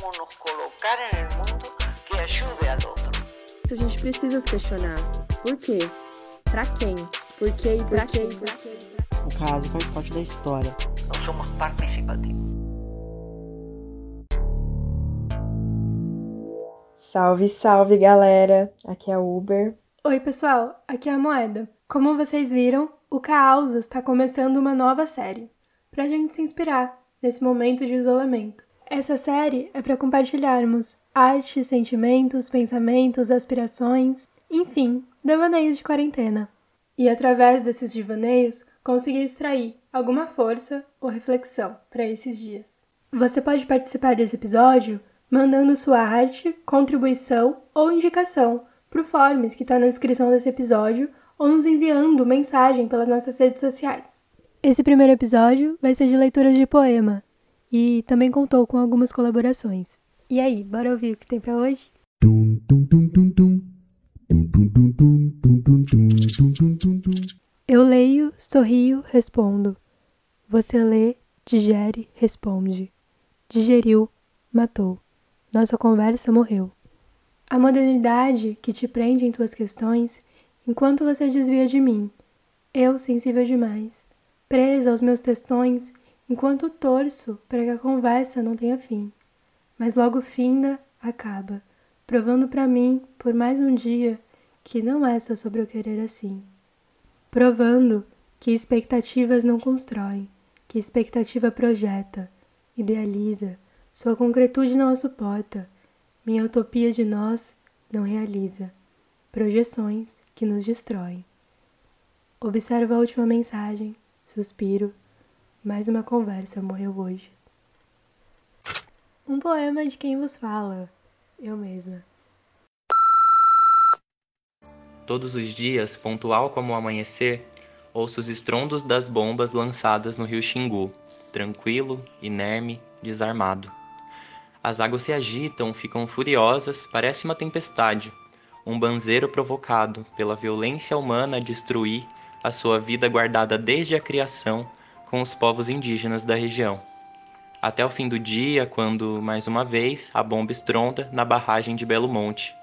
como nos colocar en el mundo que ayude al otro. A gente precisa se questionar. Por quê? Pra quem? Por quê e pra quem? O caso faz parte da história. No somos participativos. Salve, salve galera! Aqui é a Uber. Oi, pessoal, aqui é a Moeda. Como vocês viram, o Caos está começando uma nova série, pra gente se inspirar nesse momento de isolamento. Essa série é para compartilharmos arte, sentimentos, pensamentos, aspirações, enfim, devaneios de quarentena. E através desses devaneios, conseguir extrair alguma força ou reflexão para esses dias. Você pode participar desse episódio mandando sua arte, contribuição ou indicação para o Forms que está na descrição desse episódio ou nos enviando mensagem pelas nossas redes sociais. Esse primeiro episódio vai ser de leituras de poema, e também contou com algumas colaborações. E aí, bora ouvir o que tem para hoje? Eu leio, sorrio, respondo. Você lê, digere, responde. Digeriu, matou. Nossa conversa morreu. A modernidade que te prende em tuas questões, enquanto você desvia de mim. Eu, sensível demais, presa aos meus testões, enquanto torço para que a conversa não tenha fim. Mas logo finda, acaba, provando para mim, por mais um dia, que não é só sobre eu querer assim. Provando que expectativas não constroem, que expectativa projeta, idealiza, sua concretude não a suporta, minha utopia de nós não realiza, projeções que nos destroem. Observo a última mensagem, suspiro, mais uma conversa morreu hoje. Um poema de quem vos fala, eu mesma. Todos os dias, pontual como o amanhecer, ouço os estrondos das bombas lançadas no rio Xingu, tranquilo, inerme, desarmado. As águas se agitam, ficam furiosas, parece uma tempestade, um banzeiro provocado pela violência humana a destruir a sua vida guardada desde a criação com os povos indígenas da região. Até o fim do dia, quando, mais uma vez, a bomba estronda na barragem de Belo Monte.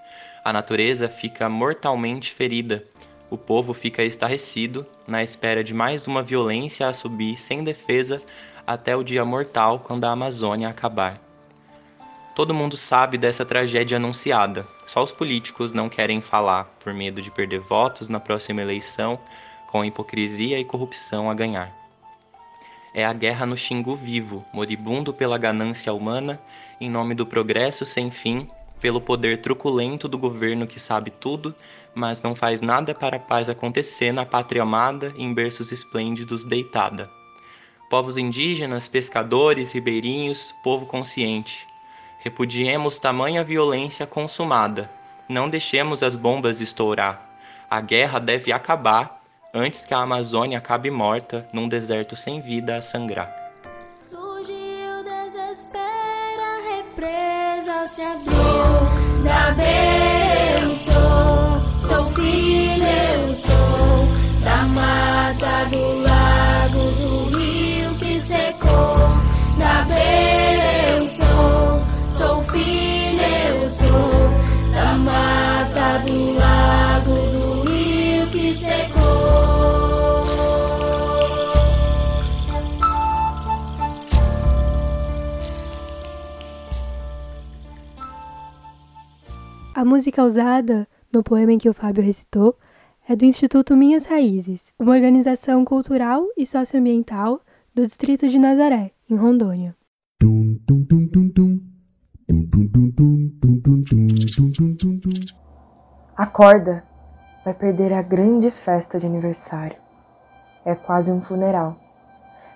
A natureza fica mortalmente ferida. O povo fica estarrecido, na espera de mais uma violência a subir sem defesa até o dia mortal quando a Amazônia acabar. Todo mundo sabe dessa tragédia anunciada, só os políticos não querem falar por medo de perder votos na próxima eleição, com hipocrisia e corrupção a ganhar é a guerra no Xingu vivo, moribundo pela ganância humana, em nome do progresso sem fim, pelo poder truculento do governo que sabe tudo, mas não faz nada para a paz acontecer na pátria amada, em berços esplêndidos deitada. Povos indígenas, pescadores, ribeirinhos, povo consciente. Repudiemos tamanha violência consumada. Não deixemos as bombas estourar. A guerra deve acabar antes que a Amazônia acabe morta num deserto sem vida a sangrar. Surgiu desespero, a represa se abriu. Da beira eu sou, sou filho eu sou. Da mata, do A música usada no poema em que o Fábio recitou é do Instituto Minhas Raízes, uma organização cultural e socioambiental do distrito de Nazaré, em Rondônia. Acorda, vai perder a grande festa de aniversário. É quase um funeral.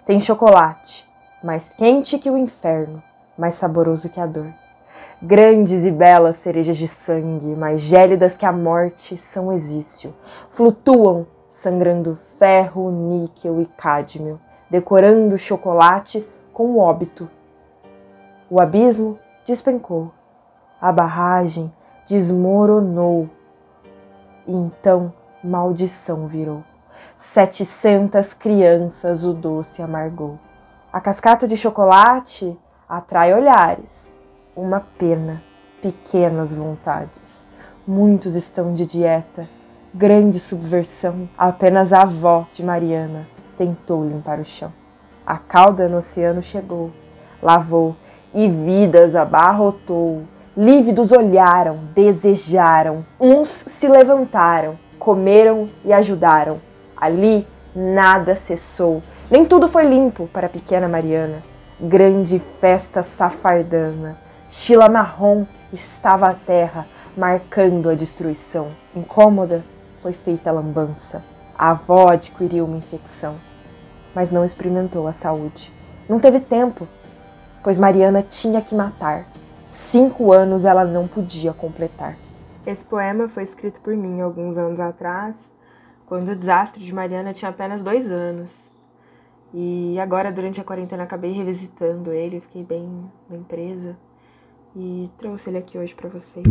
Tem chocolate, mais quente que o inferno, mais saboroso que a dor. Grandes e belas cerejas de sangue, mais gélidas que a morte, são exício. Flutuam, sangrando ferro, níquel e cádmio, decorando o chocolate com o óbito. O abismo despencou. A barragem desmoronou. E então maldição virou. Setecentas crianças o doce amargou. A cascata de chocolate atrai olhares uma pena, pequenas vontades. Muitos estão de dieta, grande subversão. Apenas a avó de Mariana tentou limpar o chão. A cauda no oceano chegou, lavou e vidas abarrotou. Lívidos olharam, desejaram, uns se levantaram, comeram e ajudaram. Ali nada cessou, nem tudo foi limpo para a pequena Mariana. Grande festa safardana, Chila marrom estava a terra, marcando a destruição. Incômoda, foi feita a lambança. A avó adquiriu uma infecção, mas não experimentou a saúde. Não teve tempo, pois Mariana tinha que matar. Cinco anos ela não podia completar. Esse poema foi escrito por mim alguns anos atrás, quando o desastre de Mariana tinha apenas dois anos. E agora, durante a quarentena, acabei revisitando ele, fiquei bem, bem presa. E trouxe ele aqui hoje para vocês.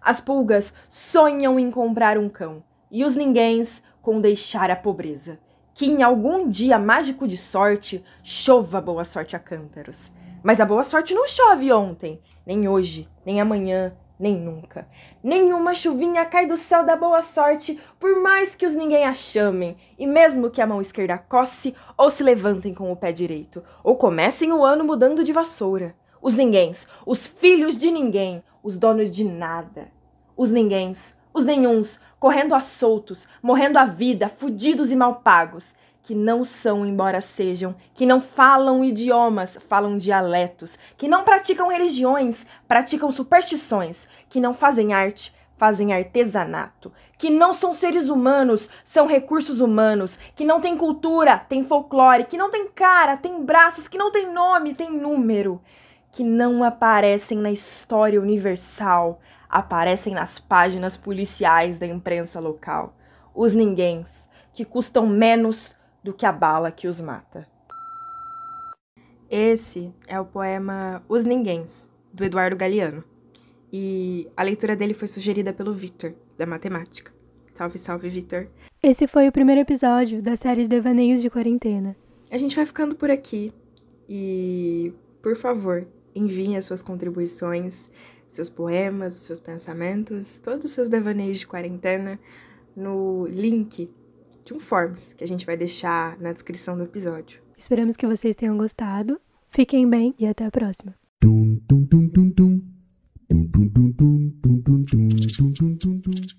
As pulgas sonham em comprar um cão, e os ninguéms com deixar a pobreza. Que em algum dia mágico de sorte chova boa sorte a cântaros. Mas a boa sorte não chove ontem, nem hoje, nem amanhã, nem nunca. Nenhuma chuvinha cai do céu da boa sorte, por mais que os ninguém a chamem, e mesmo que a mão esquerda coce ou se levantem com o pé direito, ou comecem o ano mudando de vassoura. Os ninguéms, os filhos de ninguém, os donos de nada. Os ninguéms, os nenhuns, correndo a soltos, morrendo a vida, fudidos e mal pagos, que não são, embora sejam, que não falam idiomas, falam dialetos, que não praticam religiões, praticam superstições, que não fazem arte, fazem artesanato, que não são seres humanos, são recursos humanos, que não têm cultura, têm folclore, que não têm cara, têm braços, que não têm nome, têm número, que não aparecem na história universal, aparecem nas páginas policiais da imprensa local. Os ninguéms, que custam menos do que a bala que os mata. Esse é o poema Os Ninguéms, do Eduardo Galeano. E a leitura dele foi sugerida pelo Vitor, da matemática. Salve, salve, Vitor. Esse foi o primeiro episódio da série de Devaneios de Quarentena. A gente vai ficando por aqui. E, por favor, enviem as suas contribuições seus poemas, os seus pensamentos, todos os seus devaneios de quarentena no link de um Forms que a gente vai deixar na descrição do episódio. Esperamos que vocês tenham gostado. Fiquem bem e até a próxima.